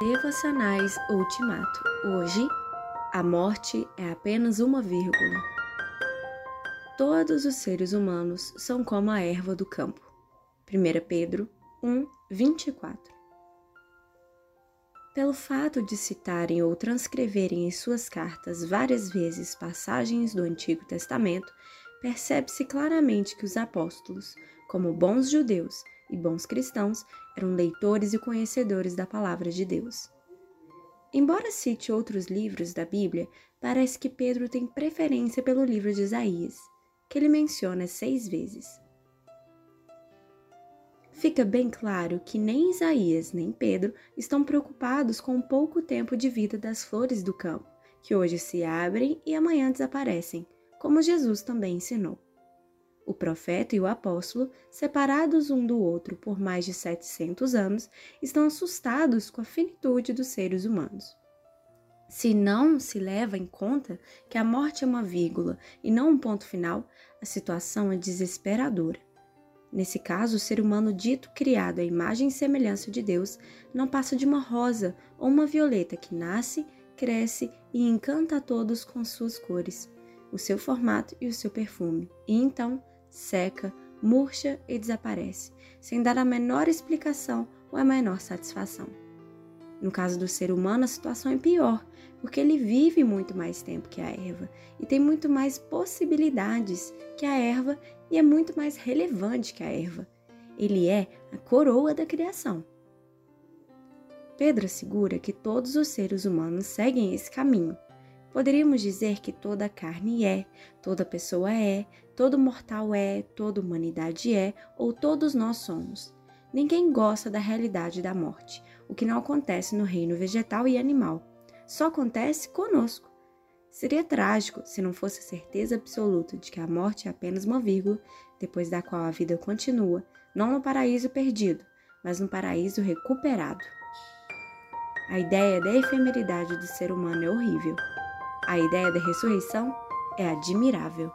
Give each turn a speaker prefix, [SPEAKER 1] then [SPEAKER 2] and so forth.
[SPEAKER 1] Devocionais Ultimato. Hoje, a morte é apenas uma vírgula. Todos os seres humanos são como a erva do campo. 1 Pedro 1, 24. Pelo fato de citarem ou transcreverem em suas cartas várias vezes passagens do Antigo Testamento, percebe-se claramente que os apóstolos, como bons judeus e bons cristãos, eram leitores e conhecedores da palavra de Deus. Embora cite outros livros da Bíblia, parece que Pedro tem preferência pelo livro de Isaías, que ele menciona seis vezes. Fica bem claro que nem Isaías nem Pedro estão preocupados com o pouco tempo de vida das flores do campo, que hoje se abrem e amanhã desaparecem, como Jesus também ensinou. O profeta e o apóstolo, separados um do outro por mais de 700 anos, estão assustados com a finitude dos seres humanos. Se não se leva em conta que a morte é uma vírgula e não um ponto final, a situação é desesperadora. Nesse caso, o ser humano dito criado à imagem e semelhança de Deus não passa de uma rosa ou uma violeta que nasce, cresce e encanta a todos com suas cores, o seu formato e o seu perfume, e então seca, murcha e desaparece, sem dar a menor explicação ou a menor satisfação. No caso do ser humano, a situação é pior, porque ele vive muito mais tempo que a erva e tem muito mais possibilidades que a erva e é muito mais relevante que a erva. Ele é a coroa da criação. Pedro assegura que todos os seres humanos seguem esse caminho. Poderíamos dizer que toda carne é, toda pessoa é, todo mortal é, toda humanidade é, ou todos nós somos. Ninguém gosta da realidade da morte, o que não acontece no reino vegetal e animal. Só acontece conosco. Seria trágico se não fosse a certeza absoluta de que a morte é apenas uma vírgula, depois da qual a vida continua, não no paraíso perdido, mas no paraíso recuperado. A ideia da efemeridade do ser humano é horrível. A ideia da ressurreição é admirável.